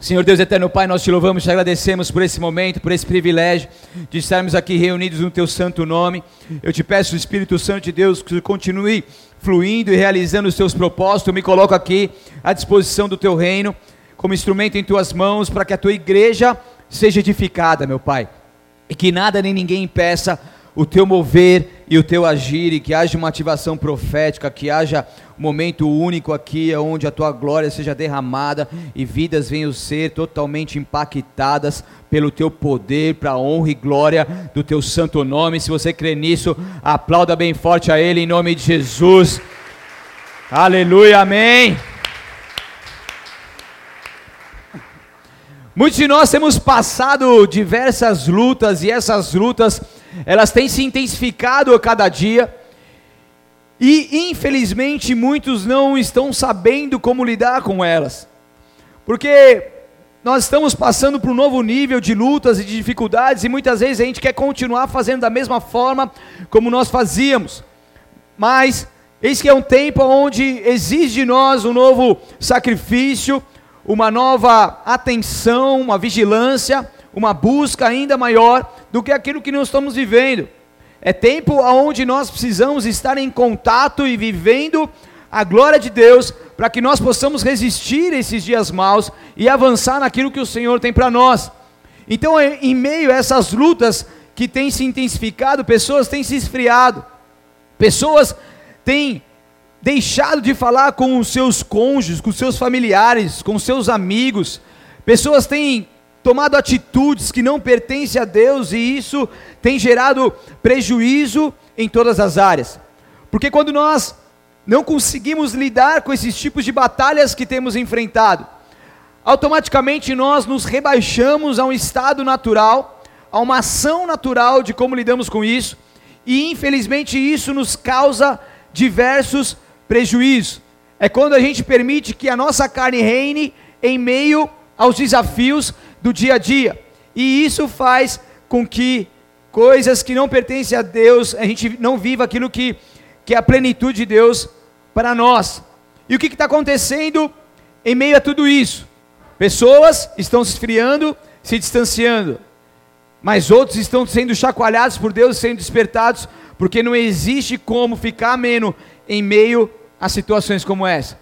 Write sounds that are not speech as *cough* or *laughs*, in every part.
Senhor Deus eterno Pai, nós te louvamos te agradecemos por esse momento, por esse privilégio de estarmos aqui reunidos no teu santo nome. Eu te peço, Espírito Santo de Deus, que continue fluindo e realizando os teus propósitos. Eu me coloco aqui à disposição do teu reino, como instrumento em tuas mãos, para que a tua igreja seja edificada, meu Pai, e que nada nem ninguém impeça o teu mover e o teu agir, e que haja uma ativação profética, que haja um momento único aqui, onde a tua glória seja derramada e vidas venham ser totalmente impactadas pelo teu poder, para a honra e glória do teu santo nome. Se você crê nisso, aplauda bem forte a Ele em nome de Jesus. Aleluia, amém. Muitos de nós temos passado diversas lutas e essas lutas elas têm se intensificado a cada dia. E infelizmente muitos não estão sabendo como lidar com elas. Porque nós estamos passando por um novo nível de lutas e de dificuldades e muitas vezes a gente quer continuar fazendo da mesma forma como nós fazíamos. Mas eis que é um tempo onde exige de nós um novo sacrifício, uma nova atenção, uma vigilância, uma busca ainda maior do que aquilo que nós estamos vivendo. É tempo onde nós precisamos estar em contato e vivendo a glória de Deus para que nós possamos resistir esses dias maus e avançar naquilo que o Senhor tem para nós. Então, em meio a essas lutas que têm se intensificado, pessoas têm se esfriado, pessoas têm deixado de falar com os seus cônjuges, com os seus familiares, com os seus amigos, pessoas têm tomado atitudes que não pertencem a Deus e isso tem gerado prejuízo em todas as áreas. Porque quando nós não conseguimos lidar com esses tipos de batalhas que temos enfrentado, automaticamente nós nos rebaixamos a um estado natural, a uma ação natural de como lidamos com isso, e infelizmente isso nos causa diversos prejuízos. É quando a gente permite que a nossa carne reine em meio aos desafios do dia a dia. E isso faz com que coisas que não pertencem a Deus, a gente não viva aquilo que, que é a plenitude de Deus para nós. E o que está acontecendo em meio a tudo isso? Pessoas estão se esfriando, se distanciando, mas outros estão sendo chacoalhados por Deus, sendo despertados, porque não existe como ficar ameno em meio a situações como essa.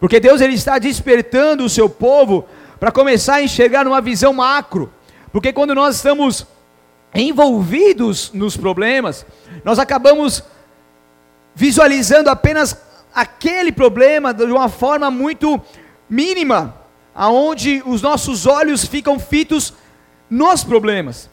Porque Deus ele está despertando o seu povo para começar a enxergar numa visão macro. Porque quando nós estamos envolvidos nos problemas, nós acabamos visualizando apenas aquele problema de uma forma muito mínima, aonde os nossos olhos ficam fitos nos problemas.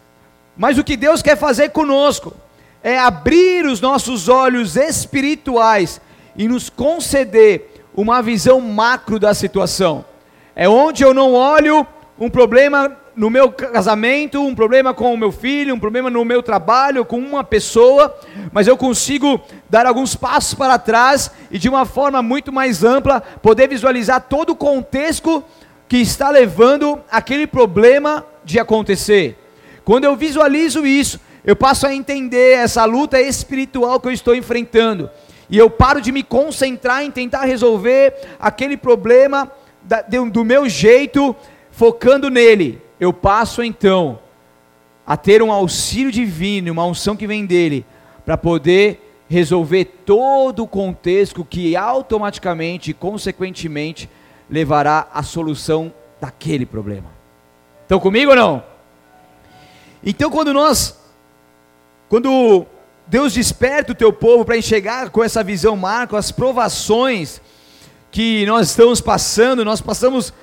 Mas o que Deus quer fazer conosco é abrir os nossos olhos espirituais e nos conceder uma visão macro da situação. É onde eu não olho um problema no meu casamento, um problema com o meu filho, um problema no meu trabalho, com uma pessoa, mas eu consigo dar alguns passos para trás e de uma forma muito mais ampla poder visualizar todo o contexto que está levando aquele problema de acontecer. Quando eu visualizo isso, eu passo a entender essa luta espiritual que eu estou enfrentando. E eu paro de me concentrar em tentar resolver aquele problema do meu jeito, focando nele, eu passo então a ter um auxílio divino, uma unção que vem dele, para poder resolver todo o contexto que automaticamente e consequentemente levará à solução daquele problema. Estão comigo ou não? Então quando nós, quando Deus desperta o teu povo para enxergar com essa visão marco as provações que nós estamos passando, nós passamos,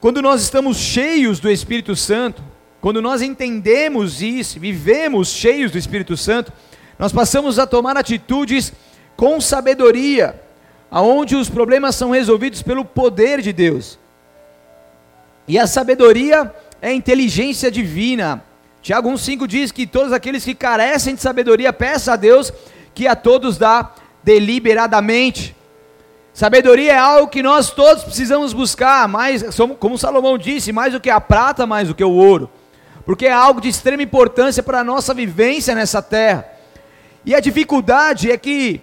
quando nós estamos cheios do Espírito Santo, quando nós entendemos isso, vivemos cheios do Espírito Santo, nós passamos a tomar atitudes com sabedoria, aonde os problemas são resolvidos pelo poder de Deus. E a sabedoria é inteligência divina. Tiago 1,5 diz que todos aqueles que carecem de sabedoria, peça a Deus que a todos dá deliberadamente. Sabedoria é algo que nós todos precisamos buscar, mais, como Salomão disse, mais do que a prata, mais do que o ouro, porque é algo de extrema importância para a nossa vivência nessa terra. E a dificuldade é que,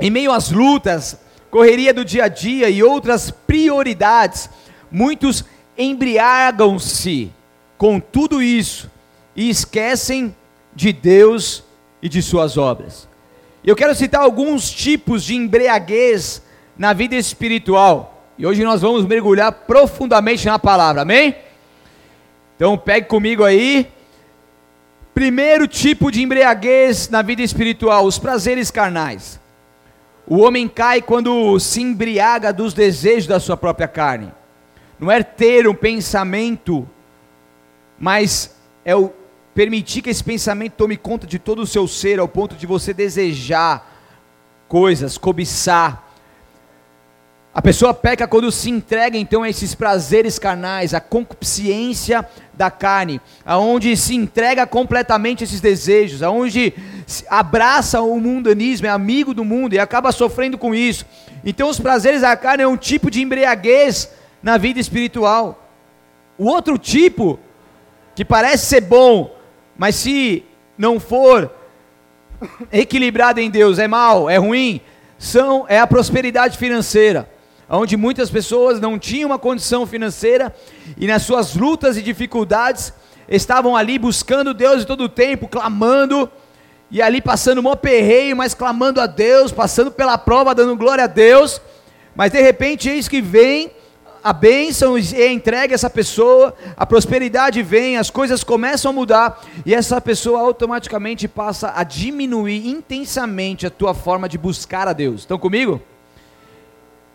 em meio às lutas, correria do dia a dia e outras prioridades, muitos embriagam-se com tudo isso e esquecem de Deus e de suas obras. Eu quero citar alguns tipos de embriaguez na vida espiritual. E hoje nós vamos mergulhar profundamente na palavra, amém? Então pegue comigo aí. Primeiro tipo de embriaguez na vida espiritual, os prazeres carnais. O homem cai quando se embriaga dos desejos da sua própria carne. Não é ter um pensamento, mas é o permitir que esse pensamento tome conta de todo o seu ser, ao ponto de você desejar coisas, cobiçar. A pessoa peca quando se entrega então a esses prazeres carnais, a concupiscência da carne, aonde se entrega completamente esses desejos, aonde abraça o mundanismo, é amigo do mundo e acaba sofrendo com isso. Então os prazeres da carne é um tipo de embriaguez na vida espiritual. O outro tipo que parece ser bom, mas se não for equilibrado em Deus, é mal, é ruim, são é a prosperidade financeira, onde muitas pessoas não tinham uma condição financeira e nas suas lutas e dificuldades estavam ali buscando Deus de todo o tempo, clamando e ali passando um perreio, mas clamando a Deus, passando pela prova, dando glória a Deus, mas de repente eis que vem a bênção é entregue a essa pessoa, a prosperidade vem, as coisas começam a mudar e essa pessoa automaticamente passa a diminuir intensamente a tua forma de buscar a Deus. Estão comigo?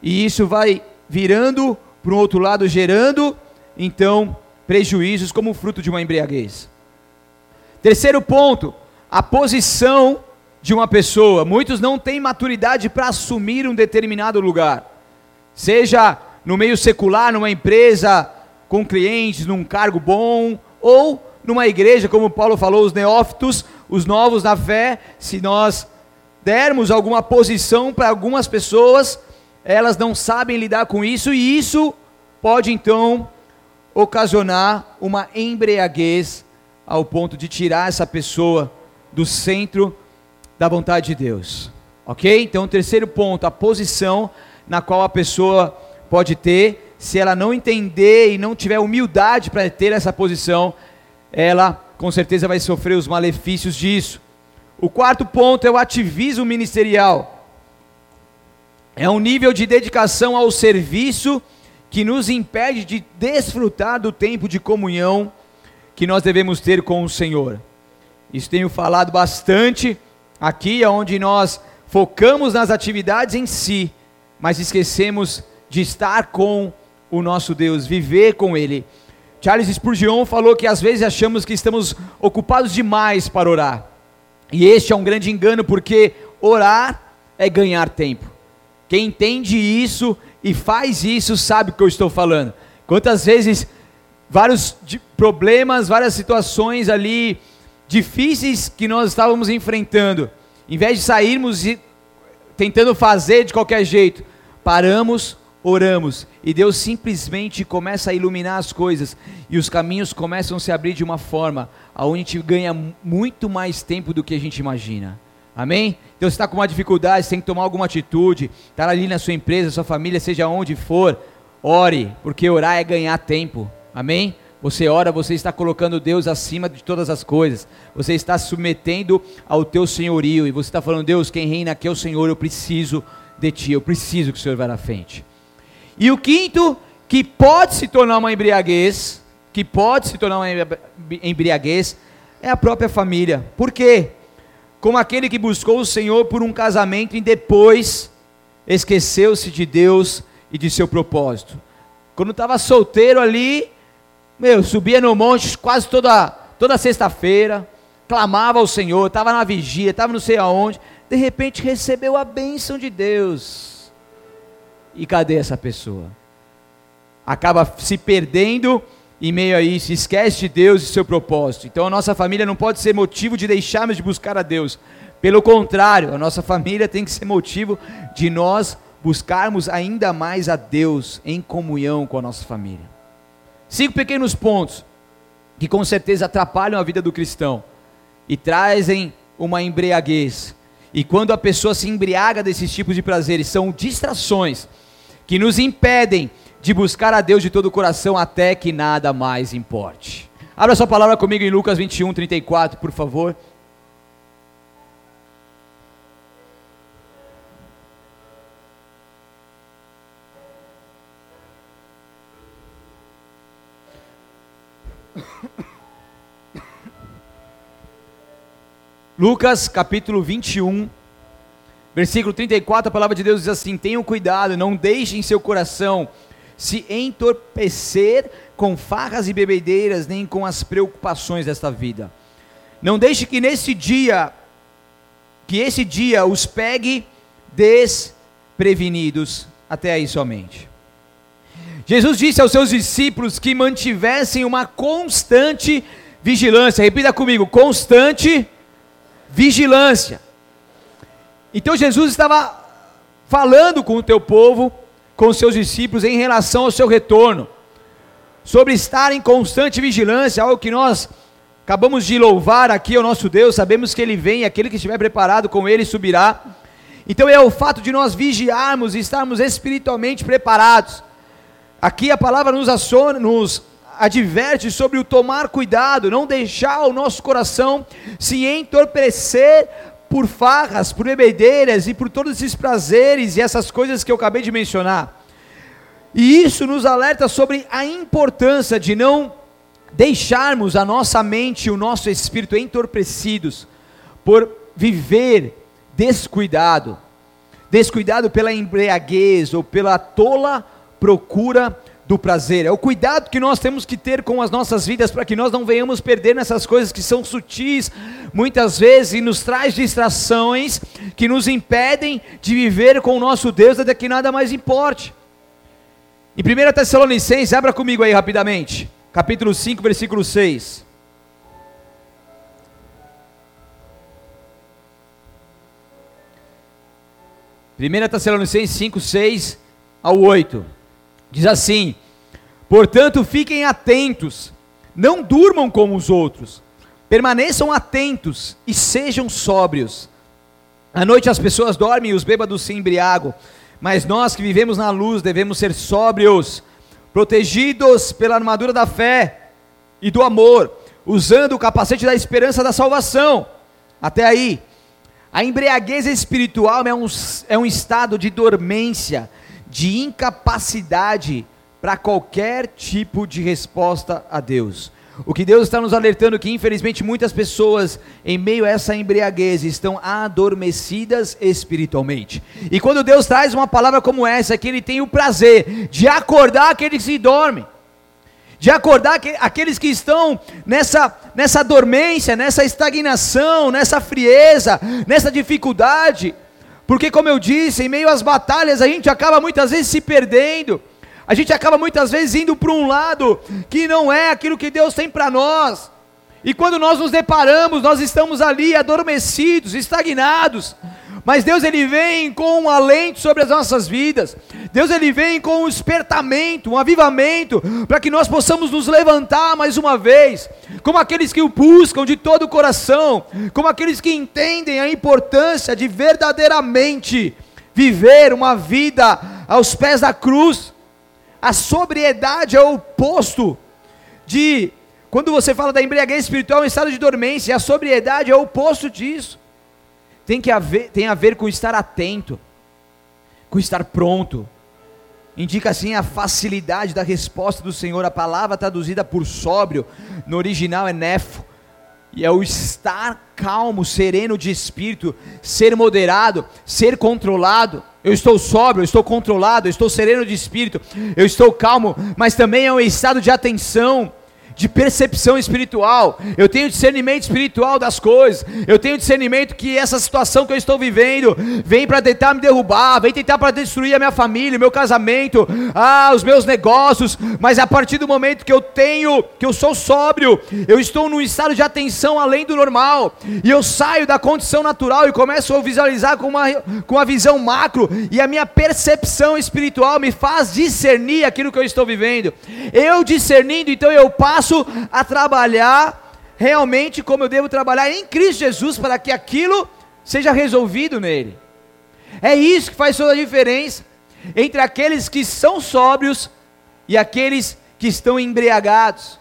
E isso vai virando para um outro lado, gerando então prejuízos como fruto de uma embriaguez. Terceiro ponto, a posição de uma pessoa. Muitos não têm maturidade para assumir um determinado lugar. Seja no meio secular, numa empresa com clientes, num cargo bom, ou numa igreja, como Paulo falou, os neófitos, os novos na fé, se nós dermos alguma posição para algumas pessoas, elas não sabem lidar com isso, e isso pode então ocasionar uma embriaguez ao ponto de tirar essa pessoa do centro da vontade de Deus. Ok? Então, terceiro ponto, a posição na qual a pessoa pode ter, se ela não entender e não tiver humildade para ter essa posição, ela com certeza vai sofrer os malefícios disso. O quarto ponto é o ativismo ministerial. É um nível de dedicação ao serviço que nos impede de desfrutar do tempo de comunhão que nós devemos ter com o Senhor. Isso tenho falado bastante aqui, onde nós focamos nas atividades em si, mas esquecemos de estar com o nosso Deus, viver com Ele. Charles Spurgeon falou que às vezes achamos que estamos ocupados demais para orar. E este é um grande engano, porque orar é ganhar tempo. Quem entende isso e faz isso sabe o que eu estou falando. Quantas vezes vários problemas, várias situações ali difíceis que nós estávamos enfrentando, em vez de sairmos e tentando fazer de qualquer jeito, paramos, oramos e Deus simplesmente começa a iluminar as coisas e os caminhos começam a se abrir de uma forma aonde a gente ganha muito mais tempo do que a gente imagina. Amém? Então você está com uma dificuldade, você tem que tomar alguma atitude, estar tá ali na sua empresa, sua família, seja onde for, ore, porque orar é ganhar tempo. Amém? Você ora, você está colocando Deus acima de todas as coisas. Você está submetendo ao teu senhorio e você está falando, Deus, quem reina aqui é o Senhor, eu preciso de ti, eu preciso que o Senhor vá na frente. E o quinto, que pode se tornar uma embriaguez, que pode se tornar uma embriaguez, é a própria família. Por quê? Como aquele que buscou o Senhor por um casamento e depois esqueceu-se de Deus e de seu propósito. Quando estava solteiro ali, meu, subia no monte quase toda, toda sexta-feira, clamava ao Senhor, estava na vigia, estava não sei aonde, de repente recebeu a bênção de Deus e cadê essa pessoa? Acaba se perdendo em meio a isso, esquece de Deus e seu propósito. Então a nossa família não pode ser motivo de deixarmos de buscar a Deus. Pelo contrário, a nossa família tem que ser motivo de nós buscarmos ainda mais a Deus em comunhão com a nossa família. Cinco pequenos pontos que com certeza atrapalham a vida do cristão e trazem uma embriaguez. E quando a pessoa se embriaga desses tipos de prazeres, são distrações que nos impedem de buscar a Deus de todo o coração até que nada mais importe. Abra sua palavra comigo em Lucas 21, 34, por favor. Lucas capítulo 21, versículo 34, a palavra de Deus diz assim: Tenham cuidado, não deixem seu coração se entorpecer com farras e bebedeiras, nem com as preocupações desta vida. Não deixe que nesse dia, que esse dia os pegue desprevenidos, até aí somente. Jesus disse aos seus discípulos que mantivessem uma constante vigilância. Repita comigo: constante vigilância. Então Jesus estava falando com o teu povo, com seus discípulos em relação ao seu retorno, sobre estar em constante vigilância, algo que nós acabamos de louvar aqui ao nosso Deus, sabemos que Ele vem, aquele que estiver preparado com Ele subirá. Então é o fato de nós vigiarmos e estarmos espiritualmente preparados. Aqui a palavra nos, aciona, nos adverte sobre o tomar cuidado, não deixar o nosso coração se entorpecer por farras, por bebedeiras e por todos esses prazeres e essas coisas que eu acabei de mencionar. E isso nos alerta sobre a importância de não deixarmos a nossa mente e o nosso espírito entorpecidos por viver descuidado, descuidado pela embriaguez ou pela tola procura do prazer, é o cuidado que nós temos que ter com as nossas vidas para que nós não venhamos perder nessas coisas que são sutis, muitas vezes, e nos traz distrações que nos impedem de viver com o nosso Deus até que nada mais importe. Em 1 Tessalonicenses, abra comigo aí rapidamente, capítulo 5, versículo 6. Primeira Tessalonicenses 5, 6 ao 8. Diz assim: Portanto, fiquem atentos, não durmam como os outros, permaneçam atentos e sejam sóbrios. À noite as pessoas dormem e os bêbados se embriagam, mas nós que vivemos na luz devemos ser sóbrios, protegidos pela armadura da fé e do amor, usando o capacete da esperança da salvação. Até aí, a embriaguez espiritual é um, é um estado de dormência de incapacidade para qualquer tipo de resposta a Deus. O que Deus está nos alertando é que, infelizmente, muitas pessoas, em meio a essa embriaguez, estão adormecidas espiritualmente. E quando Deus traz uma palavra como essa, que Ele tem o prazer de acordar aqueles que dormem, de acordar aqueles que estão nessa, nessa dormência, nessa estagnação, nessa frieza, nessa dificuldade, porque, como eu disse, em meio às batalhas a gente acaba muitas vezes se perdendo, a gente acaba muitas vezes indo para um lado que não é aquilo que Deus tem para nós. E quando nós nos deparamos, nós estamos ali adormecidos, estagnados. Mas Deus ele vem com um alento sobre as nossas vidas. Deus ele vem com um despertamento, um avivamento, para que nós possamos nos levantar mais uma vez, como aqueles que o buscam de todo o coração, como aqueles que entendem a importância de verdadeiramente viver uma vida aos pés da cruz. A sobriedade é o oposto de quando você fala da embriaguez espiritual, um estado de dormência, a sobriedade é o oposto disso tem, que haver, tem a ver com estar atento, com estar pronto. Indica assim a facilidade da resposta do Senhor. A palavra traduzida por sóbrio, no original é nefo, e é o estar calmo, sereno de espírito, ser moderado, ser controlado. Eu estou sóbrio, eu estou controlado, eu estou sereno de espírito, eu estou calmo, mas também é um estado de atenção de percepção espiritual, eu tenho discernimento espiritual das coisas, eu tenho discernimento que essa situação que eu estou vivendo vem para tentar me derrubar, vem tentar para destruir a minha família, o meu casamento, ah, os meus negócios, mas a partir do momento que eu tenho, que eu sou sóbrio, eu estou num estado de atenção além do normal, e eu saio da condição natural e começo a visualizar com uma, com uma visão macro, e a minha percepção espiritual me faz discernir aquilo que eu estou vivendo. Eu discernindo, então eu passo passo a trabalhar realmente como eu devo trabalhar em Cristo Jesus para que aquilo seja resolvido nele. É isso que faz toda a diferença entre aqueles que são sóbrios e aqueles que estão embriagados.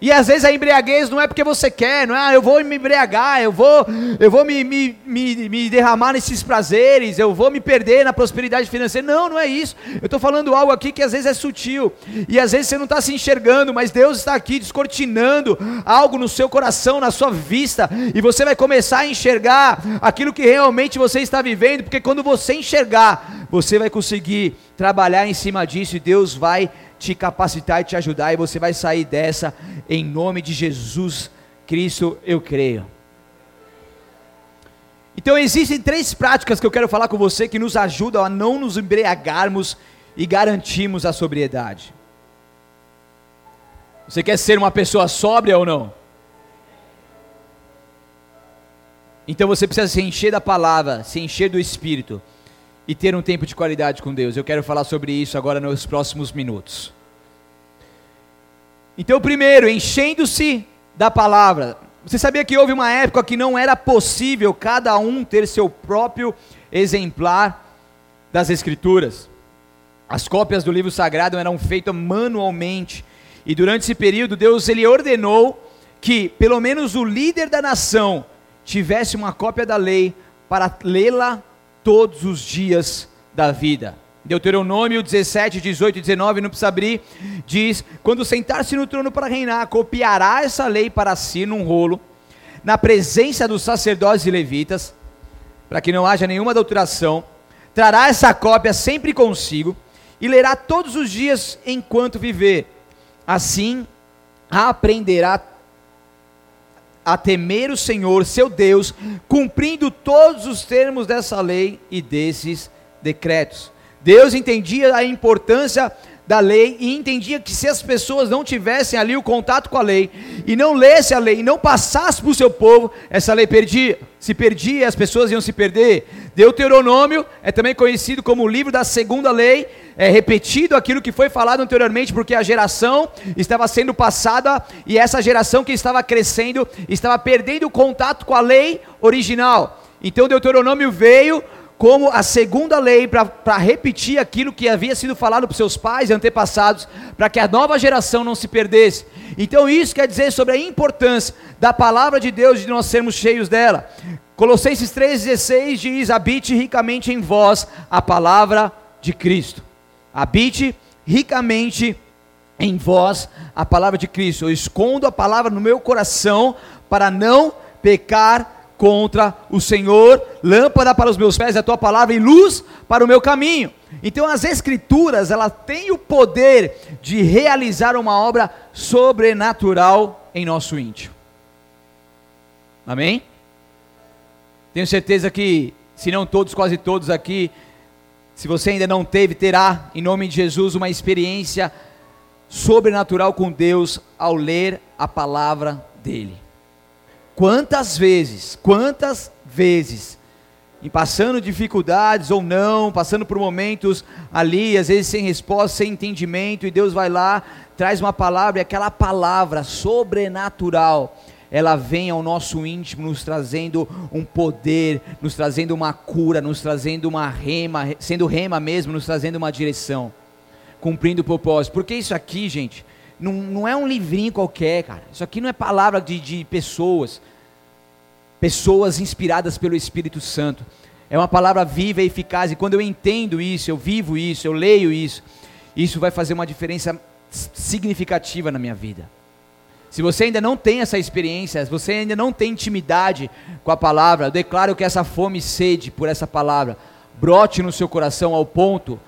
E às vezes a embriaguez não é porque você quer, não é, ah, eu vou me embriagar, eu vou, eu vou me, me, me, me derramar nesses prazeres, eu vou me perder na prosperidade financeira. Não, não é isso. Eu estou falando algo aqui que às vezes é sutil, e às vezes você não está se enxergando, mas Deus está aqui descortinando algo no seu coração, na sua vista, e você vai começar a enxergar aquilo que realmente você está vivendo, porque quando você enxergar, você vai conseguir trabalhar em cima disso e Deus vai te capacitar e te ajudar, e você vai sair dessa em nome de Jesus Cristo, eu creio. Então existem três práticas que eu quero falar com você que nos ajudam a não nos embriagarmos e garantimos a sobriedade. Você quer ser uma pessoa sóbria ou não? Então você precisa se encher da palavra, se encher do Espírito e ter um tempo de qualidade com Deus. Eu quero falar sobre isso agora nos próximos minutos. Então, primeiro, enchendo-se da palavra. Você sabia que houve uma época que não era possível cada um ter seu próprio exemplar das Escrituras? As cópias do livro sagrado eram feitas manualmente. E durante esse período, Deus ele ordenou que pelo menos o líder da nação tivesse uma cópia da lei para lê-la todos os dias da vida. Deuteronômio 17, 18 e 19, não precisa abrir, diz: Quando sentar-se no trono para reinar, copiará essa lei para si num rolo, na presença dos sacerdotes e levitas, para que não haja nenhuma adulteração, trará essa cópia sempre consigo e lerá todos os dias enquanto viver. Assim aprenderá a temer o Senhor, seu Deus, cumprindo todos os termos dessa lei e desses decretos. Deus entendia a importância da lei e entendia que se as pessoas não tivessem ali o contato com a lei e não lesse a lei e não passasse para o seu povo, essa lei perdia, se perdia, as pessoas iam se perder. Deuteronômio é também conhecido como o livro da segunda lei, é repetido aquilo que foi falado anteriormente, porque a geração estava sendo passada e essa geração que estava crescendo estava perdendo o contato com a lei original. Então Deuteronômio veio como a segunda lei para repetir aquilo que havia sido falado para seus pais e antepassados, para que a nova geração não se perdesse. Então, isso quer dizer sobre a importância da palavra de Deus, de nós sermos cheios dela. Colossenses 3,16 diz: Habite ricamente em vós a palavra de Cristo. Habite ricamente em vós a palavra de Cristo. Eu escondo a palavra no meu coração para não pecar contra o Senhor, lâmpada para os meus pés é a tua palavra e luz para o meu caminho. Então as escrituras, ela tem o poder de realizar uma obra sobrenatural em nosso íntimo. Amém? Tenho certeza que, se não todos, quase todos aqui, se você ainda não teve, terá, em nome de Jesus, uma experiência sobrenatural com Deus ao ler a palavra dEle. Quantas vezes, quantas vezes, em passando dificuldades ou não, passando por momentos ali, às vezes sem resposta, sem entendimento, e Deus vai lá, traz uma palavra, e aquela palavra sobrenatural, ela vem ao nosso íntimo, nos trazendo um poder, nos trazendo uma cura, nos trazendo uma rema, sendo rema mesmo, nos trazendo uma direção, cumprindo o propósito. Porque isso aqui, gente, não, não é um livrinho qualquer, cara. Isso aqui não é palavra de, de pessoas. Pessoas inspiradas pelo Espírito Santo. É uma palavra viva e eficaz. E quando eu entendo isso, eu vivo isso, eu leio isso, isso vai fazer uma diferença significativa na minha vida. Se você ainda não tem essa experiência, se você ainda não tem intimidade com a palavra, eu declaro que essa fome e sede por essa palavra brote no seu coração ao ponto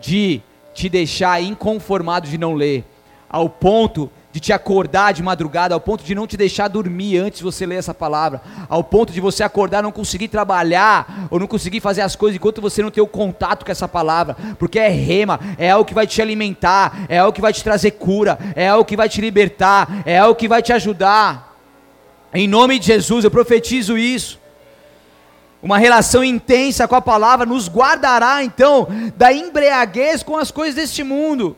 de te deixar inconformado de não ler, ao ponto de te acordar de madrugada, ao ponto de não te deixar dormir antes de você ler essa palavra, ao ponto de você acordar não conseguir trabalhar ou não conseguir fazer as coisas enquanto você não tem o contato com essa palavra, porque é rema, é algo que vai te alimentar, é algo que vai te trazer cura, é algo que vai te libertar, é algo que vai te ajudar. Em nome de Jesus, eu profetizo isso. Uma relação intensa com a palavra nos guardará então da embriaguez com as coisas deste mundo.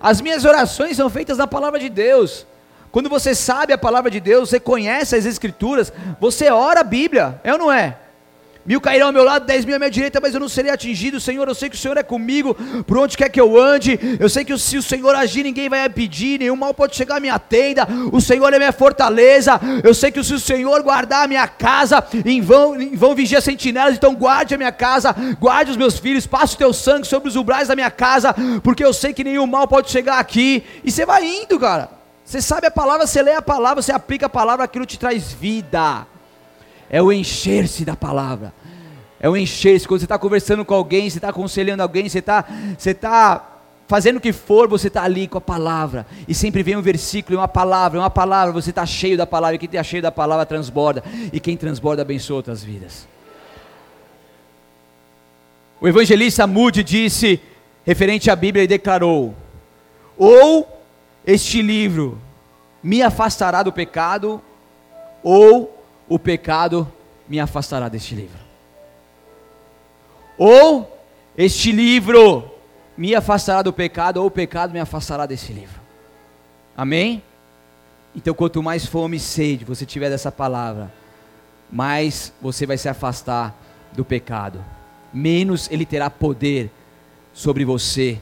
As minhas orações são feitas na palavra de Deus. Quando você sabe a palavra de Deus, você conhece as Escrituras, você ora a Bíblia, é ou não é? Mil cairão ao meu lado, dez mil à minha direita, mas eu não serei atingido. Senhor, eu sei que o Senhor é comigo, por onde quer que eu ande. Eu sei que se o Senhor agir, ninguém vai impedir, nenhum mal pode chegar à minha tenda. O Senhor é minha fortaleza. Eu sei que se o Senhor guardar a minha casa, em vão, em vão vigia sentinelas, então guarde a minha casa, guarde os meus filhos, passe o teu sangue sobre os umbrais da minha casa, porque eu sei que nenhum mal pode chegar aqui. E você vai indo, cara. Você sabe a palavra, você lê a palavra, você aplica a palavra, aquilo te traz vida. É o encher-se da palavra. É o encher-se. Quando você está conversando com alguém, você está aconselhando alguém, você está você tá fazendo o que for, você está ali com a palavra. E sempre vem um versículo, uma palavra, uma palavra, você está cheio da palavra. E quem está cheio da palavra transborda. E quem transborda abençoa outras vidas. O evangelista Moody disse, referente à Bíblia, e declarou: Ou este livro me afastará do pecado, ou o pecado me afastará deste livro. Ou este livro me afastará do pecado, ou o pecado me afastará desse livro. Amém? Então, quanto mais fome e sede você tiver dessa palavra, mais você vai se afastar do pecado, menos ele terá poder sobre você,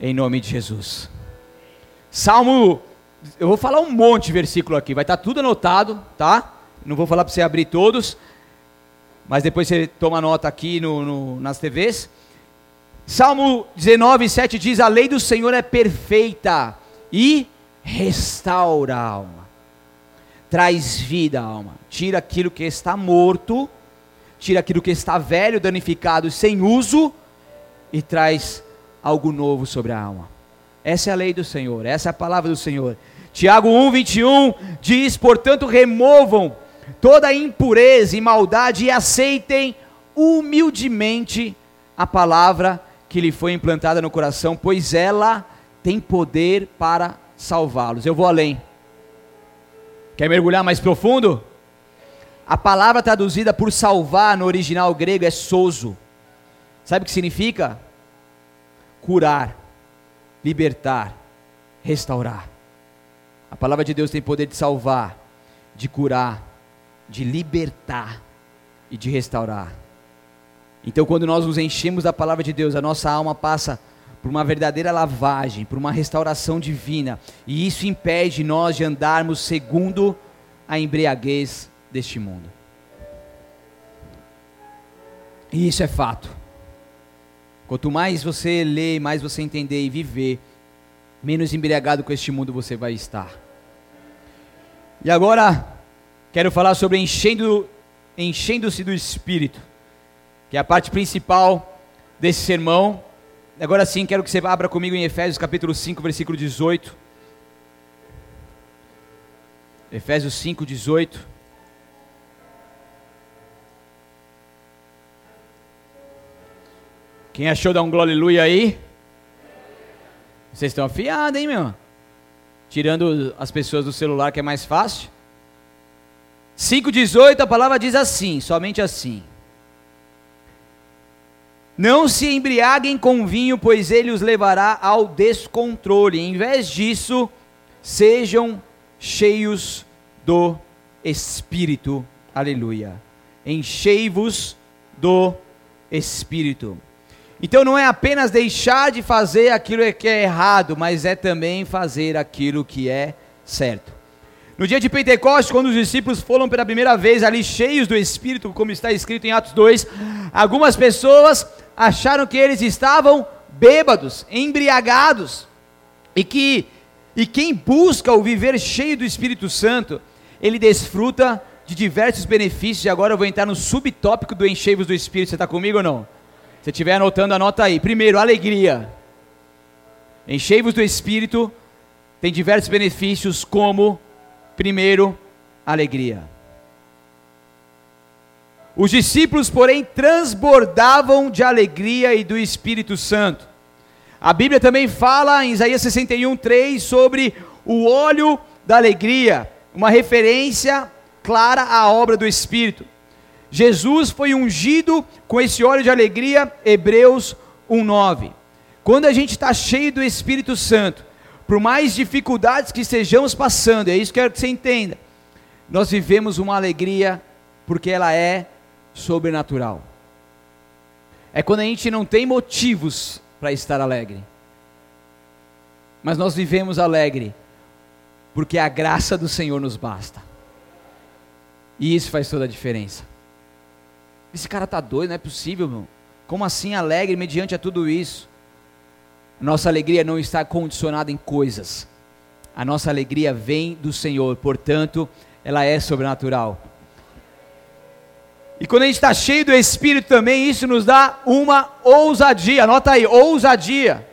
em nome de Jesus. Salmo eu vou falar um monte de versículo aqui, vai estar tá tudo anotado, tá? Não vou falar para você abrir todos, mas depois você toma nota aqui no, no, nas TVs. Salmo 19, 7 diz: A lei do Senhor é perfeita e restaura a alma, traz vida à alma, tira aquilo que está morto, tira aquilo que está velho, danificado, sem uso, e traz algo novo sobre a alma. Essa é a lei do Senhor, essa é a palavra do Senhor. Tiago 1, 21 diz: Portanto, removam toda impureza e maldade e aceitem humildemente a palavra que lhe foi implantada no coração, pois ela tem poder para salvá-los. Eu vou além. Quer mergulhar mais profundo? A palavra traduzida por salvar no original grego é sozo. Sabe o que significa? Curar, libertar, restaurar. A palavra de Deus tem poder de salvar, de curar, de libertar e de restaurar. Então, quando nós nos enchemos da palavra de Deus, a nossa alma passa por uma verdadeira lavagem, por uma restauração divina, e isso impede nós de andarmos segundo a embriaguez deste mundo. E isso é fato. Quanto mais você ler, mais você entender e viver, menos embriagado com este mundo você vai estar. E agora quero falar sobre enchendo, enchendo-se do Espírito, que é a parte principal desse sermão. Agora sim, quero que você abra comigo em Efésios capítulo 5, versículo 18. Efésios 5, 18. Quem achou dar um glória aí? Vocês estão afiados, hein, meu? tirando as pessoas do celular que é mais fácil. 5,18 a palavra diz assim, somente assim. Não se embriaguem com vinho, pois ele os levará ao descontrole. Em vez disso, sejam cheios do Espírito. Aleluia. Enchei-vos do Espírito. Então não é apenas deixar de fazer aquilo que é errado, mas é também fazer aquilo que é certo. No dia de Pentecostes, quando os discípulos foram pela primeira vez ali cheios do Espírito, como está escrito em Atos 2, algumas pessoas acharam que eles estavam bêbados, embriagados, e que e quem busca o viver cheio do Espírito Santo, ele desfruta de diversos benefícios, e agora eu vou entrar no subtópico do enchei-vos do Espírito, você está comigo ou não? Se estiver anotando, anota aí. Primeiro, alegria. Enchei-vos do Espírito, tem diversos benefícios, como, primeiro, alegria. Os discípulos, porém, transbordavam de alegria e do Espírito Santo. A Bíblia também fala em Isaías 61, 3 sobre o óleo da alegria, uma referência clara à obra do Espírito. Jesus foi ungido com esse óleo de alegria, Hebreus 1,9. Quando a gente está cheio do Espírito Santo, por mais dificuldades que estejamos passando, é isso que eu quero que você entenda, nós vivemos uma alegria porque ela é sobrenatural. É quando a gente não tem motivos para estar alegre. Mas nós vivemos alegre porque a graça do Senhor nos basta. E isso faz toda a diferença. Esse cara tá doido, não é possível, meu. Como assim alegre mediante a tudo isso? Nossa alegria não está condicionada em coisas. A nossa alegria vem do Senhor, portanto, ela é sobrenatural. E quando a gente está cheio do Espírito também, isso nos dá uma ousadia. Anota aí, ousadia.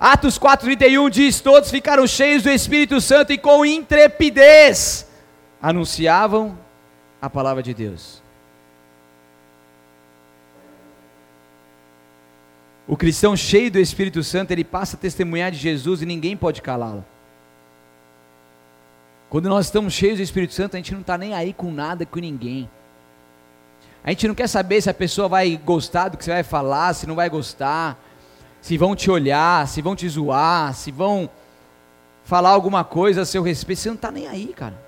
Atos 4,31 diz: Todos ficaram cheios do Espírito Santo e com intrepidez anunciavam a palavra de Deus. O cristão cheio do Espírito Santo, ele passa a testemunhar de Jesus e ninguém pode calá-lo. Quando nós estamos cheios do Espírito Santo, a gente não está nem aí com nada, com ninguém. A gente não quer saber se a pessoa vai gostar do que você vai falar, se não vai gostar, se vão te olhar, se vão te zoar, se vão falar alguma coisa a seu respeito. Você não está nem aí, cara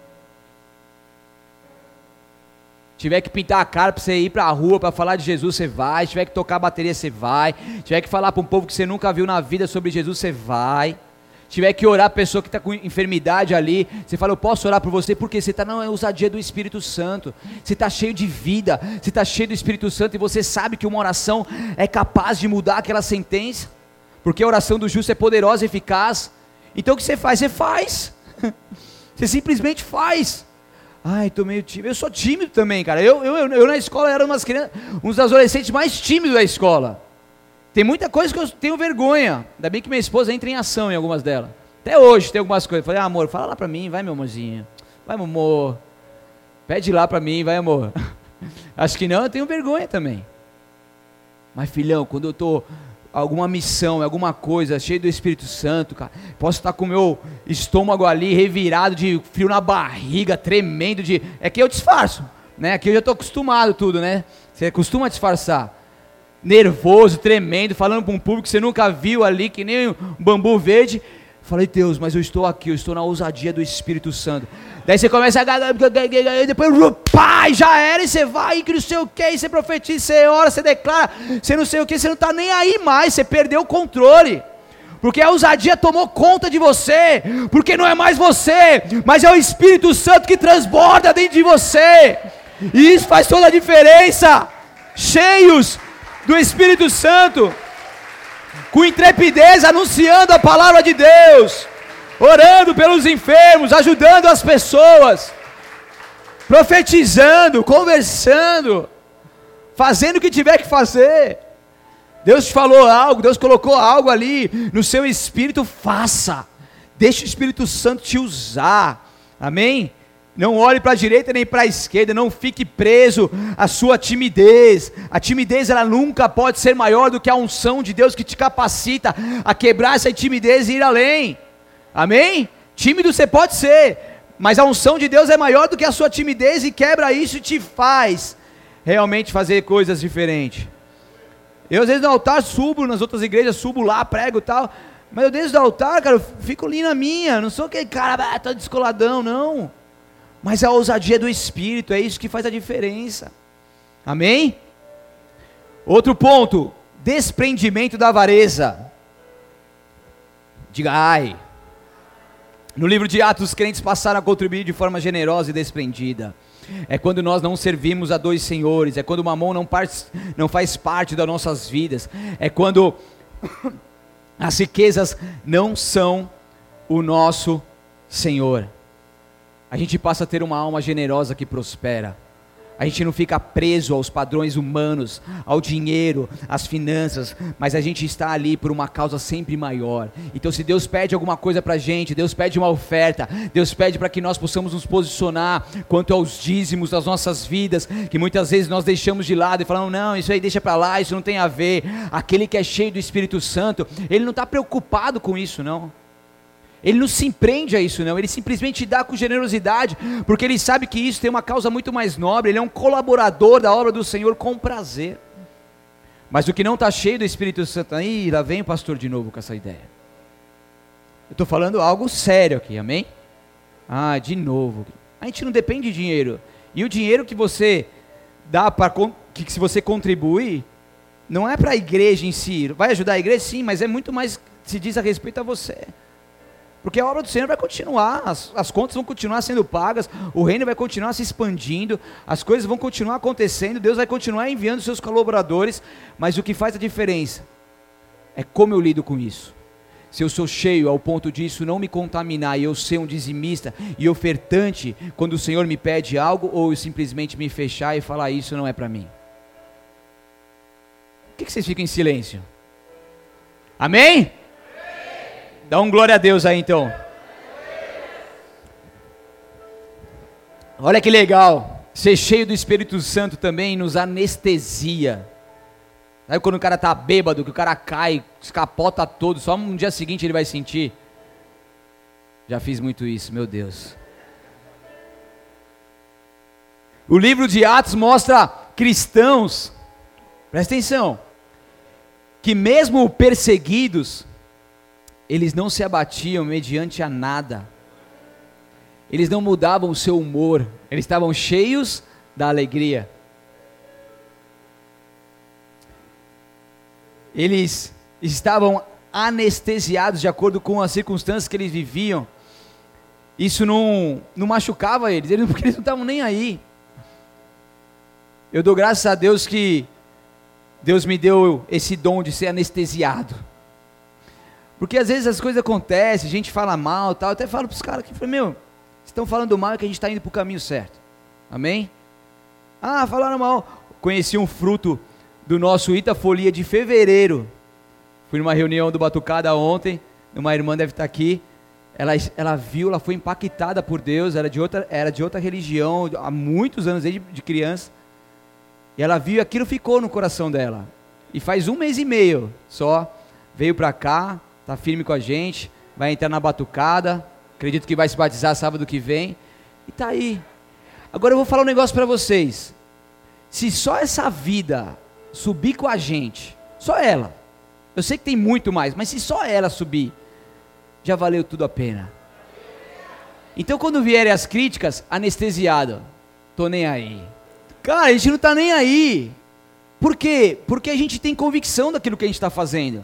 tiver que pintar a cara para você ir para a rua para falar de Jesus, você vai. Tiver que tocar bateria, você vai. Tiver que falar para um povo que você nunca viu na vida sobre Jesus, você vai. Tiver que orar a pessoa que está com enfermidade ali, você fala, eu posso orar por você, porque você está na ousadia do Espírito Santo, você está cheio de vida, você está cheio do Espírito Santo e você sabe que uma oração é capaz de mudar aquela sentença, porque a oração do justo é poderosa e eficaz. Então o que você faz? Você faz, *laughs* você simplesmente faz. Ai, tô meio tímido. Eu sou tímido também, cara. Eu, eu, eu, eu na escola era umas crianças, dos adolescentes mais tímidos da escola. Tem muita coisa que eu tenho vergonha. Ainda bem que minha esposa entra em ação em algumas delas. Até hoje tem algumas coisas. Eu falei, ah, amor, fala lá pra mim, vai, meu amorzinho. Vai, meu amor. Pede lá pra mim, vai, amor. *laughs* Acho que não, eu tenho vergonha também. Mas, filhão, quando eu tô alguma missão, alguma coisa, cheio do Espírito Santo, cara. Posso estar com o meu estômago ali revirado de frio na barriga, tremendo de. É que eu disfarço, né? Aqui eu já estou acostumado tudo, né? Você costuma disfarçar. Nervoso, tremendo, falando para um público que você nunca viu ali, que nem um bambu verde. Falei, Deus, mas eu estou aqui, eu estou na ousadia do Espírito Santo. Daí você começa a. Depois, pai, já era, e você vai, e não sei o que, você profetiza, você ora, você declara, você não sei o que, você não está nem aí mais, você perdeu o controle. Porque a ousadia tomou conta de você, porque não é mais você, mas é o Espírito Santo que transborda dentro de você, e isso faz toda a diferença. Cheios do Espírito Santo com intrepidez, anunciando a palavra de Deus, orando pelos enfermos, ajudando as pessoas, profetizando, conversando, fazendo o que tiver que fazer. Deus te falou algo, Deus colocou algo ali no seu espírito, faça. Deixe o Espírito Santo te usar. Amém? Não olhe para a direita nem para a esquerda, não fique preso à sua timidez. A timidez ela nunca pode ser maior do que a unção de Deus que te capacita a quebrar essa timidez e ir além. Amém? Tímido você pode ser, mas a unção de Deus é maior do que a sua timidez e quebra isso e te faz realmente fazer coisas diferentes. Eu às vezes no altar subo, nas outras igrejas subo lá, prego e tal, mas eu desde o altar, cara, eu fico ali na minha, não sou aquele cara, ah, descoladão, não mas a ousadia do Espírito, é isso que faz a diferença. Amém? Outro ponto, desprendimento da avareza. Diga ai. No livro de Atos, os crentes passaram a contribuir de forma generosa e desprendida. É quando nós não servimos a dois senhores, é quando o mamão não, não faz parte das nossas vidas, é quando as riquezas não são o nosso Senhor a gente passa a ter uma alma generosa que prospera. A gente não fica preso aos padrões humanos, ao dinheiro, às finanças, mas a gente está ali por uma causa sempre maior. Então, se Deus pede alguma coisa para a gente, Deus pede uma oferta, Deus pede para que nós possamos nos posicionar quanto aos dízimos das nossas vidas, que muitas vezes nós deixamos de lado e falamos: não, isso aí deixa para lá, isso não tem a ver. Aquele que é cheio do Espírito Santo, ele não está preocupado com isso, não. Ele não se empreende a isso, não. Ele simplesmente dá com generosidade, porque ele sabe que isso tem uma causa muito mais nobre. Ele é um colaborador da obra do Senhor com prazer. Mas o que não está cheio do Espírito Santo, aí lá vem o pastor de novo com essa ideia. Eu estou falando algo sério aqui, amém? Ah, de novo. A gente não depende de dinheiro. E o dinheiro que você dá para que se você contribuir, não é para a igreja em si. Vai ajudar a igreja, sim, mas é muito mais se diz a respeito a você. Porque a obra do Senhor vai continuar, as, as, contas vão continuar sendo pagas, o reino vai continuar se expandindo, as coisas vão continuar acontecendo, Deus vai continuar enviando seus colaboradores, mas o que faz a diferença é como eu lido com isso. Se eu sou cheio ao ponto disso não me contaminar e eu ser um dizimista e ofertante quando o Senhor me pede algo, ou eu simplesmente me fechar e falar isso não é para mim. Por que, que vocês ficam em silêncio? Amém? Dá um glória a Deus aí então. Olha que legal. Ser cheio do Espírito Santo também nos anestesia. Sabe quando o cara tá bêbado, que o cara cai, escapota todo, só no dia seguinte ele vai sentir? Já fiz muito isso, meu Deus. O livro de Atos mostra cristãos, presta atenção, que mesmo perseguidos, eles não se abatiam mediante a nada. Eles não mudavam o seu humor, eles estavam cheios da alegria. Eles estavam anestesiados de acordo com as circunstâncias que eles viviam. Isso não, não machucava eles, eles *laughs* porque eles não estavam nem aí. Eu dou graças a Deus que Deus me deu esse dom de ser anestesiado. Porque às vezes as coisas acontecem, a gente fala mal tal. Eu até falo para os caras que, meu, estão falando mal é que a gente está indo para o caminho certo. Amém? Ah, falaram mal. Conheci um fruto do nosso Itafolia de fevereiro. Fui numa reunião do Batucada ontem. Uma irmã deve estar aqui. Ela, ela viu, ela foi impactada por Deus. Era de outra, era de outra religião, há muitos anos, desde de criança. E ela viu e aquilo ficou no coração dela. E faz um mês e meio só. Veio para cá, está firme com a gente, vai entrar na batucada, acredito que vai se batizar sábado que vem, e está aí. Agora eu vou falar um negócio para vocês. Se só essa vida subir com a gente, só ela, eu sei que tem muito mais, mas se só ela subir, já valeu tudo a pena. Então quando vierem as críticas, anestesiado, tô nem aí. Cara, a gente não está nem aí. Por quê? Porque a gente tem convicção daquilo que a gente está fazendo.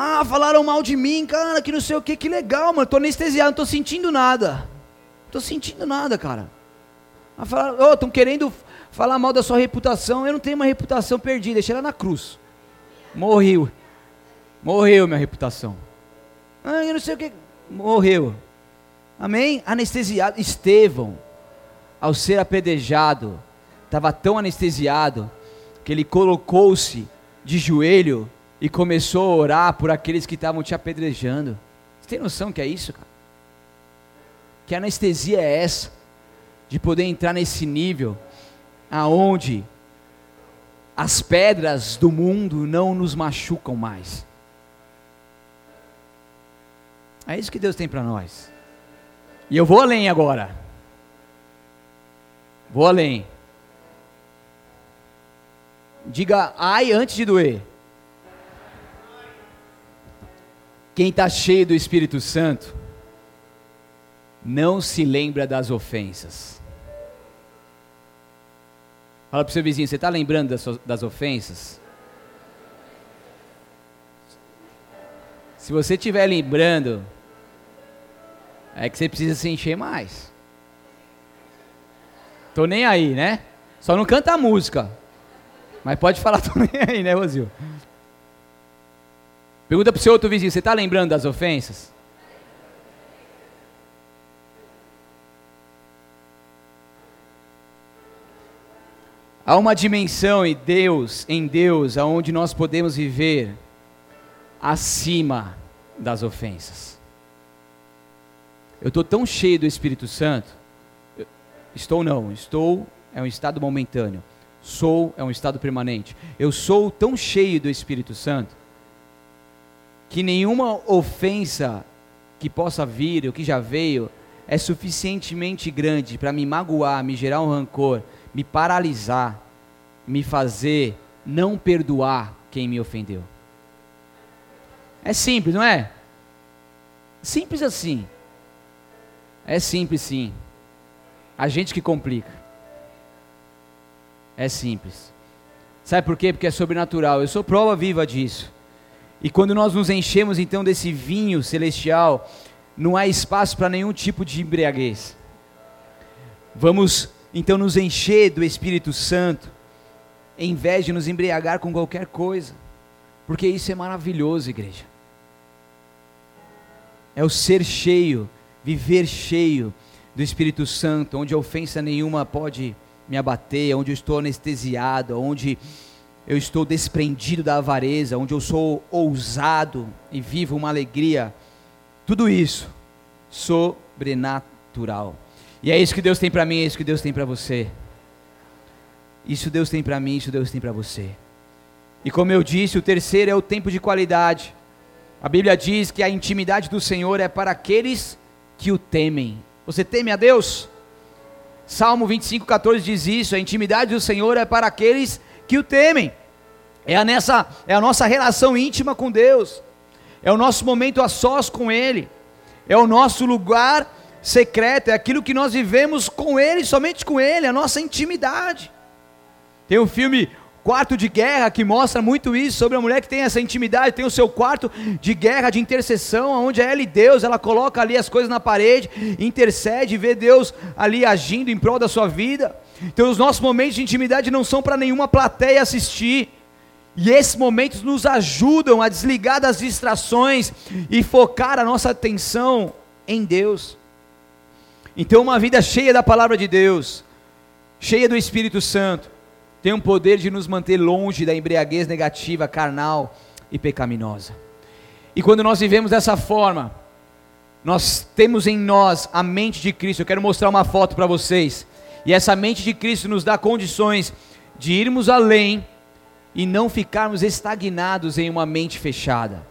Ah, falaram mal de mim, cara, que não sei o que, que legal, mano. Tô anestesiado, não tô sentindo nada. Tô sentindo nada, cara. Ah, falaram, oh, estão querendo falar mal da sua reputação. Eu não tenho uma reputação perdida, deixei ela na cruz. Morreu. Morreu minha reputação. Ah, eu não sei o que. Morreu. Amém? Anestesiado. Estevão, ao ser apedrejado, estava tão anestesiado que ele colocou-se de joelho e começou a orar por aqueles que estavam te apedrejando. Você tem noção que é isso, cara? Que anestesia é essa? De poder entrar nesse nível aonde as pedras do mundo não nos machucam mais. É isso que Deus tem para nós. E eu vou além agora. Vou além. Diga ai antes de doer. Quem está cheio do Espírito Santo não se lembra das ofensas. Fala para o seu vizinho, você está lembrando das, das ofensas? Se você estiver lembrando, é que você precisa se encher mais. Tô nem aí, né? Só não canta a música. Mas pode falar, *laughs* tô nem aí, né, Rosil? Pergunta para o seu outro vizinho: você está lembrando das ofensas? Há uma dimensão em Deus, em Deus, aonde nós podemos viver acima das ofensas. Eu estou tão cheio do Espírito Santo. Estou não, estou é um estado momentâneo. Sou é um estado permanente. Eu sou tão cheio do Espírito Santo que nenhuma ofensa que possa vir, ou que já veio, é suficientemente grande para me magoar, me gerar um rancor, me paralisar, me fazer não perdoar quem me ofendeu. É simples, não é? Simples assim. É simples sim. A gente que complica. É simples. Sabe por quê? Porque é sobrenatural. Eu sou prova viva disso. E quando nós nos enchemos então desse vinho celestial, não há espaço para nenhum tipo de embriaguez. Vamos então nos encher do Espírito Santo, em vez de nos embriagar com qualquer coisa, porque isso é maravilhoso, igreja. É o ser cheio, viver cheio do Espírito Santo, onde ofensa nenhuma pode me abater, onde eu estou anestesiado, onde eu estou desprendido da avareza, onde eu sou ousado e vivo uma alegria. Tudo isso sobrenatural. E é isso que Deus tem para mim, é isso que Deus tem para você. Isso Deus tem para mim, isso Deus tem para você. E como eu disse, o terceiro é o tempo de qualidade. A Bíblia diz que a intimidade do Senhor é para aqueles que o temem. Você teme a Deus? Salmo 25, 14 diz isso: a intimidade do Senhor é para aqueles que o temem. É a, nessa, é a nossa relação íntima com Deus, é o nosso momento a sós com Ele, é o nosso lugar secreto, é aquilo que nós vivemos com Ele, somente com Ele, a nossa intimidade. Tem um filme Quarto de Guerra que mostra muito isso sobre a mulher que tem essa intimidade, tem o seu quarto de guerra, de intercessão, onde é ela e Deus, ela coloca ali as coisas na parede, intercede, vê Deus ali agindo em prol da sua vida. Então os nossos momentos de intimidade não são para nenhuma plateia assistir. E esses momentos nos ajudam a desligar das distrações e focar a nossa atenção em Deus. Então, uma vida cheia da palavra de Deus, cheia do Espírito Santo, tem o poder de nos manter longe da embriaguez negativa, carnal e pecaminosa. E quando nós vivemos dessa forma, nós temos em nós a mente de Cristo. Eu quero mostrar uma foto para vocês. E essa mente de Cristo nos dá condições de irmos além e não ficarmos estagnados em uma mente fechada.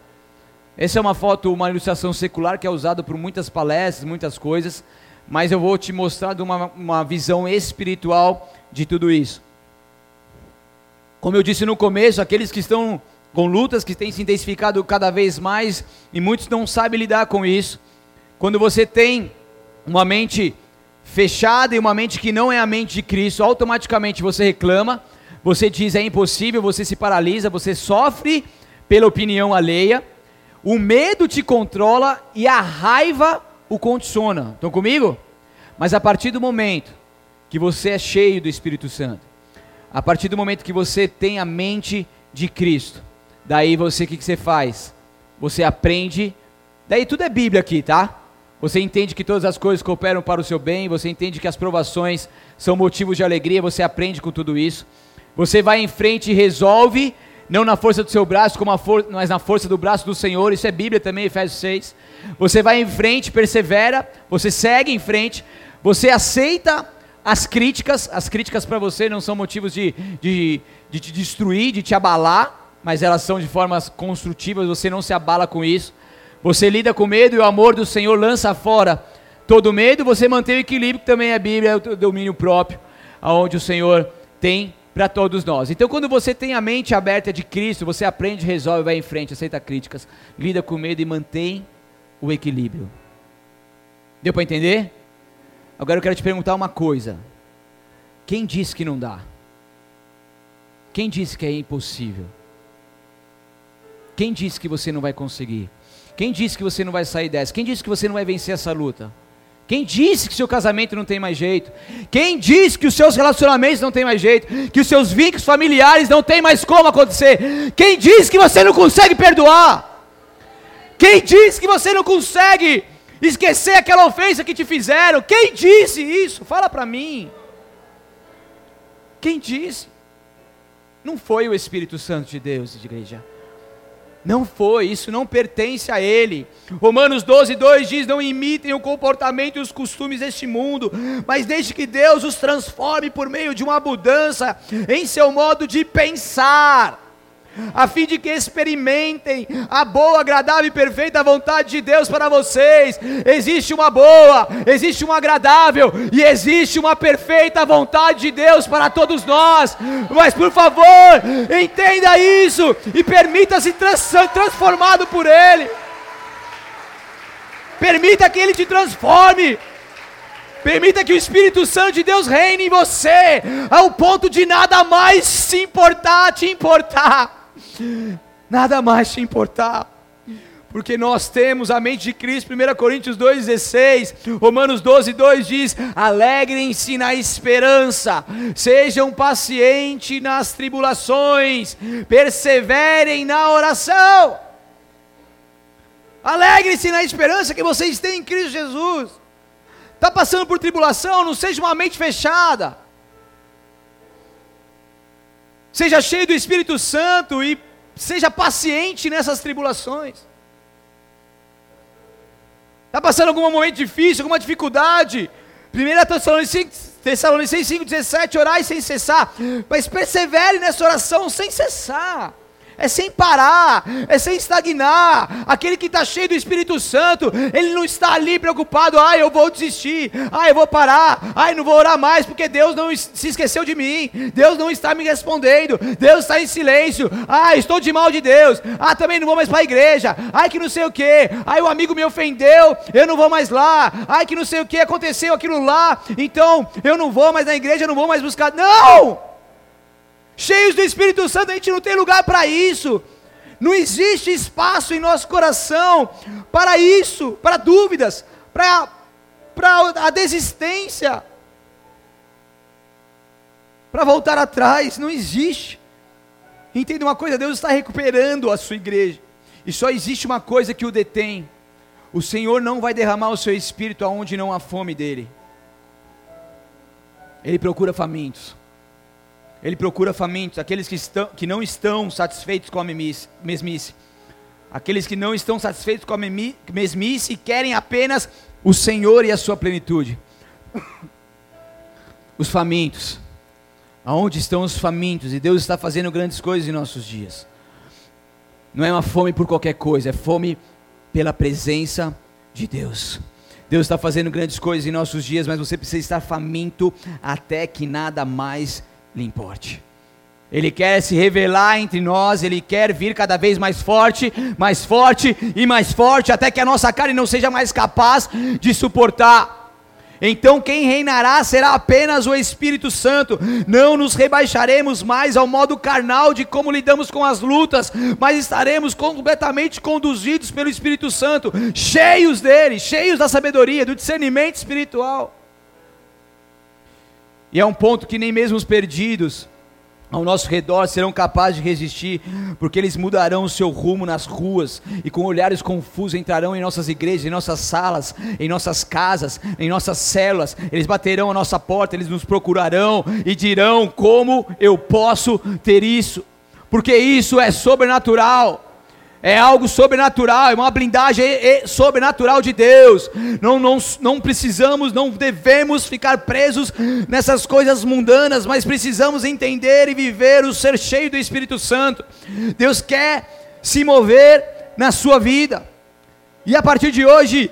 Essa é uma foto, uma ilustração secular que é usada por muitas palestras, muitas coisas, mas eu vou te mostrar uma, uma visão espiritual de tudo isso. Como eu disse no começo, aqueles que estão com lutas que têm se intensificado cada vez mais e muitos não sabem lidar com isso. Quando você tem uma mente fechada e uma mente que não é a mente de Cristo, automaticamente você reclama, você diz é impossível, você se paralisa, você sofre pela opinião alheia, o medo te controla e a raiva o condiciona. Estão comigo? Mas a partir do momento que você é cheio do Espírito Santo, a partir do momento que você tem a mente de Cristo, daí você o que, que você faz? Você aprende, daí tudo é Bíblia aqui, tá? Você entende que todas as coisas cooperam para o seu bem, você entende que as provações são motivos de alegria, você aprende com tudo isso. Você vai em frente e resolve, não na força do seu braço, mas na força do braço do Senhor. Isso é Bíblia também, Efésios 6. Você vai em frente, persevera, você segue em frente, você aceita as críticas. As críticas para você não são motivos de, de, de te destruir, de te abalar, mas elas são de formas construtivas, você não se abala com isso. Você lida com medo e o amor do Senhor lança fora todo medo, você mantém o equilíbrio, que também é Bíblia, é o domínio próprio, aonde o Senhor tem para todos nós. Então, quando você tem a mente aberta de Cristo, você aprende, resolve, vai em frente, aceita críticas, lida com medo e mantém o equilíbrio. Deu para entender? Agora eu quero te perguntar uma coisa: quem disse que não dá? Quem disse que é impossível? Quem disse que você não vai conseguir? Quem disse que você não vai sair dessa? Quem disse que você não vai vencer essa luta? Quem disse que seu casamento não tem mais jeito? Quem disse que os seus relacionamentos não tem mais jeito? Que os seus vínculos familiares não tem mais como acontecer? Quem disse que você não consegue perdoar? Quem disse que você não consegue esquecer aquela ofensa que te fizeram? Quem disse isso? Fala para mim. Quem disse? Não foi o Espírito Santo de Deus, igreja. Não foi, isso não pertence a ele. Romanos 12, 2 diz: Não imitem o comportamento e os costumes deste mundo, mas deixe que Deus os transforme por meio de uma mudança em seu modo de pensar a fim de que experimentem a boa, agradável e perfeita vontade de Deus para vocês. Existe uma boa, existe uma agradável e existe uma perfeita vontade de Deus para todos nós. Mas por favor, entenda isso e permita-se trans transformado por Ele. Permita que Ele te transforme. Permita que o Espírito Santo de Deus reine em você, ao ponto de nada mais se importar, te importar. Nada mais te importar. Porque nós temos a mente de Cristo, 1 Coríntios 2,16, Romanos 12, 2 diz: alegrem-se na esperança, sejam pacientes nas tribulações, perseverem na oração. Alegre-se na esperança que vocês têm em Cristo Jesus. Está passando por tribulação, não seja uma mente fechada. Seja cheio do Espírito Santo e seja paciente nessas tribulações. Está passando algum momento difícil, alguma dificuldade? 1 Tessalonicenses 5,17, orai sem cessar, mas persevere nessa oração sem cessar é sem parar, é sem estagnar. Aquele que está cheio do Espírito Santo, ele não está ali preocupado, ah, eu vou desistir, ah, eu vou parar, ah, não vou orar mais, porque Deus não se esqueceu de mim, Deus não está me respondendo, Deus está em silêncio, ah, estou de mal de Deus, ah, também não vou mais para a igreja, ah, que não sei o que, ah, o amigo me ofendeu, eu não vou mais lá, ah, que não sei o que, aconteceu aquilo lá, então eu não vou mais na igreja, eu não vou mais buscar, não! Cheios do Espírito Santo, a gente não tem lugar para isso. Não existe espaço em nosso coração para isso, para dúvidas, para, para a desistência, para voltar atrás. Não existe. Entenda uma coisa: Deus está recuperando a sua igreja, e só existe uma coisa que o detém: o Senhor não vai derramar o seu espírito aonde não há fome dele. Ele procura famintos. Ele procura famintos, aqueles que, estão, que não estão satisfeitos com a mesmice. Aqueles que não estão satisfeitos com a mesmice e querem apenas o Senhor e a sua plenitude. *coughs* Os famintos. Aonde estão os famintos? E Deus está fazendo grandes coisas em nossos dias. Não é uma fome por qualquer coisa, é fome pela presença de Deus. Deus está fazendo grandes coisas em nossos dias, mas você precisa estar faminto até que nada mais lhe importe. Ele quer se revelar entre nós, ele quer vir cada vez mais forte, mais forte e mais forte, até que a nossa carne não seja mais capaz de suportar. Então quem reinará será apenas o Espírito Santo. Não nos rebaixaremos mais ao modo carnal de como lidamos com as lutas, mas estaremos completamente conduzidos pelo Espírito Santo, cheios dele, cheios da sabedoria, do discernimento espiritual. E é um ponto que nem mesmo os perdidos ao nosso redor serão capazes de resistir, porque eles mudarão o seu rumo nas ruas e com olhares confusos entrarão em nossas igrejas, em nossas salas, em nossas casas, em nossas células. Eles baterão a nossa porta, eles nos procurarão e dirão: Como eu posso ter isso? Porque isso é sobrenatural é algo sobrenatural, é uma blindagem sobrenatural de Deus. Não, não, não precisamos, não devemos ficar presos nessas coisas mundanas, mas precisamos entender e viver o ser cheio do Espírito Santo. Deus quer se mover na sua vida. E a partir de hoje,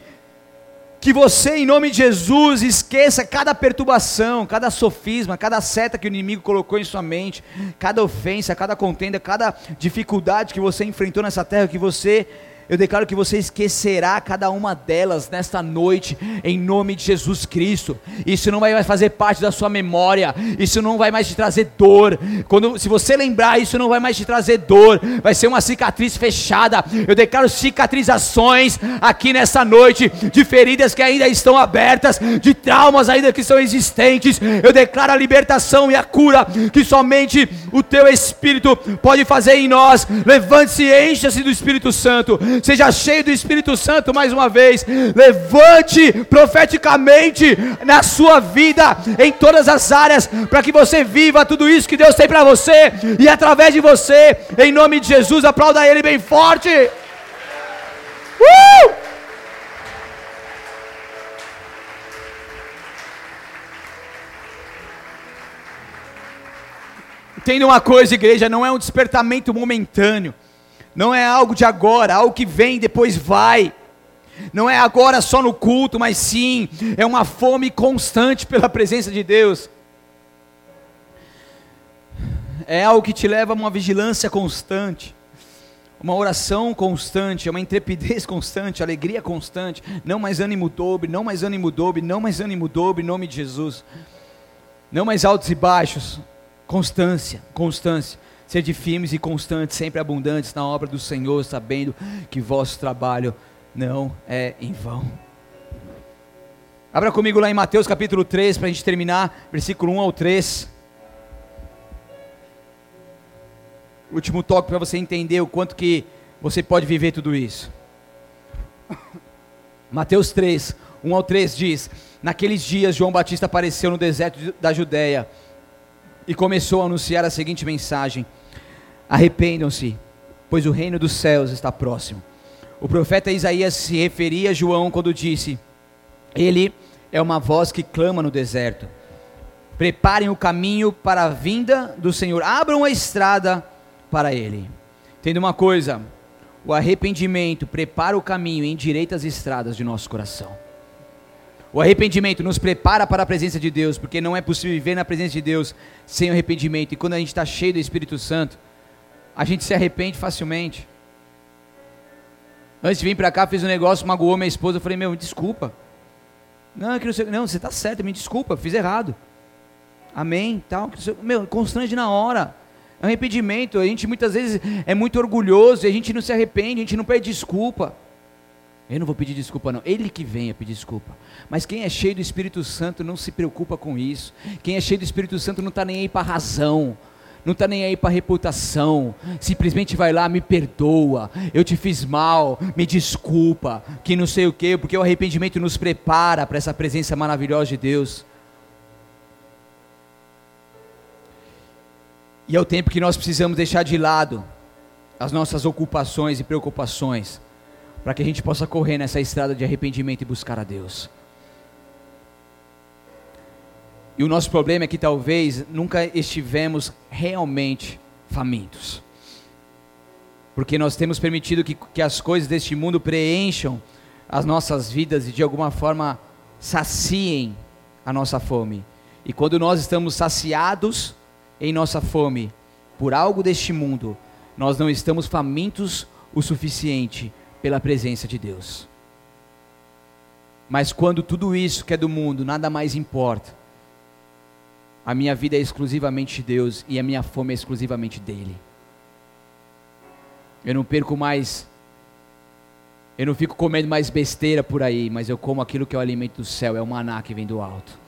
que você, em nome de Jesus, esqueça cada perturbação, cada sofisma, cada seta que o inimigo colocou em sua mente, cada ofensa, cada contenda, cada dificuldade que você enfrentou nessa terra, que você eu declaro que você esquecerá cada uma delas nesta noite, em nome de Jesus Cristo. Isso não vai mais fazer parte da sua memória, isso não vai mais te trazer dor. Quando, se você lembrar, isso não vai mais te trazer dor, vai ser uma cicatriz fechada. Eu declaro cicatrizações aqui nessa noite, de feridas que ainda estão abertas, de traumas ainda que são existentes. Eu declaro a libertação e a cura que somente o teu Espírito pode fazer em nós. Levante-se e encha-se do Espírito Santo seja cheio do Espírito Santo mais uma vez. Levante profeticamente na sua vida, em todas as áreas, para que você viva tudo isso que Deus tem para você e através de você, em nome de Jesus, aplauda Ele bem forte. Uh! Uma coisa, igreja, não é um despertamento momentâneo não é algo de agora, algo que vem depois vai. Não é agora só no culto, mas sim, é uma fome constante pela presença de Deus. É algo que te leva a uma vigilância constante, uma oração constante, uma intrepidez *laughs* constante, alegria constante, não mais ânimo dobre, não mais ânimo dobre, não mais ânimo dobre, em nome de Jesus. Não mais altos e baixos, constância, constância. Sede firmes e constantes, sempre abundantes na obra do Senhor, sabendo que vosso trabalho não é em vão. Abra comigo lá em Mateus capítulo 3, para a gente terminar, versículo 1 ao 3. Último toque para você entender o quanto que você pode viver tudo isso. Mateus 3, 1 ao 3 diz: Naqueles dias João Batista apareceu no deserto da Judéia e começou a anunciar a seguinte mensagem: Arrependam-se, pois o reino dos céus está próximo. O profeta Isaías se referia a João quando disse: Ele é uma voz que clama no deserto. Preparem o caminho para a vinda do Senhor. Abram a estrada para ele. Entenda uma coisa: o arrependimento prepara o caminho e endireita as estradas de nosso coração. O arrependimento nos prepara para a presença de Deus, porque não é possível viver na presença de Deus sem arrependimento. E quando a gente está cheio do Espírito Santo, a gente se arrepende facilmente. Antes de vir para cá, fiz um negócio, magoou minha esposa. Eu falei, meu, desculpa. Não, é não, você está certo, me desculpa, fiz errado. Amém, tal. Meu, constrange na hora. É arrependimento. A gente muitas vezes é muito orgulhoso e a gente não se arrepende, a gente não pede desculpa. Eu não vou pedir desculpa, não. Ele que venha pedir desculpa. Mas quem é cheio do Espírito Santo não se preocupa com isso. Quem é cheio do Espírito Santo não está nem aí para razão. Não está nem aí para reputação. Simplesmente vai lá, me perdoa. Eu te fiz mal, me desculpa. Que não sei o quê, porque o arrependimento nos prepara para essa presença maravilhosa de Deus. E é o tempo que nós precisamos deixar de lado as nossas ocupações e preocupações, para que a gente possa correr nessa estrada de arrependimento e buscar a Deus. E o nosso problema é que talvez nunca estivemos realmente famintos. Porque nós temos permitido que, que as coisas deste mundo preencham as nossas vidas e de alguma forma saciem a nossa fome. E quando nós estamos saciados, em nossa fome por algo deste mundo, nós não estamos famintos o suficiente pela presença de Deus. Mas quando tudo isso que é do mundo nada mais importa, a minha vida é exclusivamente de Deus e a minha fome é exclusivamente dele. Eu não perco mais, eu não fico comendo mais besteira por aí, mas eu como aquilo que é o alimento do céu, é o maná que vem do alto.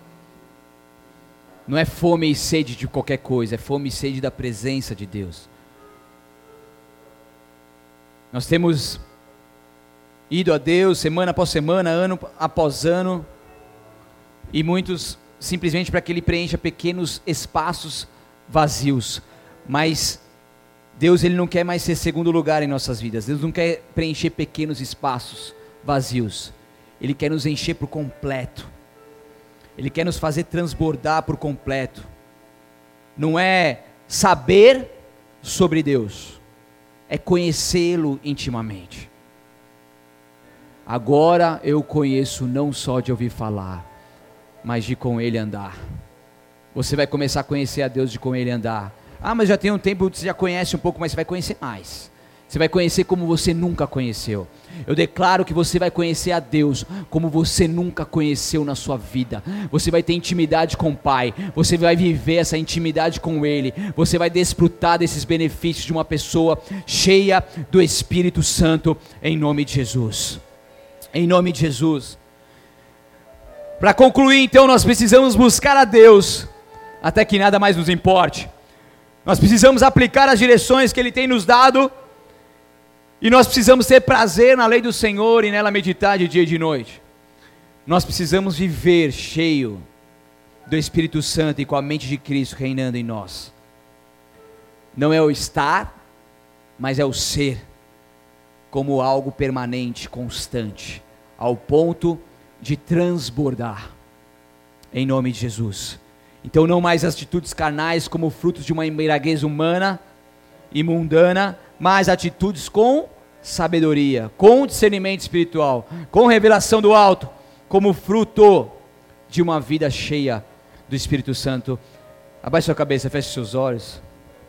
Não é fome e sede de qualquer coisa, é fome e sede da presença de Deus. Nós temos ido a Deus semana após semana, ano após ano, e muitos simplesmente para que Ele preencha pequenos espaços vazios. Mas Deus ele não quer mais ser segundo lugar em nossas vidas. Deus não quer preencher pequenos espaços vazios. Ele quer nos encher por completo. Ele quer nos fazer transbordar por completo. Não é saber sobre Deus, é conhecê-lo intimamente. Agora eu conheço não só de ouvir falar, mas de com Ele andar. Você vai começar a conhecer a Deus de com Ele andar. Ah, mas já tem um tempo, você já conhece um pouco, mas você vai conhecer mais. Você vai conhecer como você nunca conheceu. Eu declaro que você vai conhecer a Deus como você nunca conheceu na sua vida. Você vai ter intimidade com o Pai. Você vai viver essa intimidade com Ele. Você vai desfrutar desses benefícios de uma pessoa cheia do Espírito Santo, em nome de Jesus. Em nome de Jesus. Para concluir, então, nós precisamos buscar a Deus até que nada mais nos importe. Nós precisamos aplicar as direções que Ele tem nos dado e nós precisamos ter prazer na lei do Senhor e nela meditar de dia e de noite. Nós precisamos viver cheio do Espírito Santo e com a mente de Cristo reinando em nós. Não é o estar, mas é o ser, como algo permanente, constante, ao ponto de transbordar, em nome de Jesus. Então, não mais atitudes carnais como frutos de uma embriaguez humana e mundana, mas atitudes com sabedoria, com discernimento espiritual, com revelação do alto, como fruto de uma vida cheia do Espírito Santo. Abaixe sua cabeça, feche seus olhos.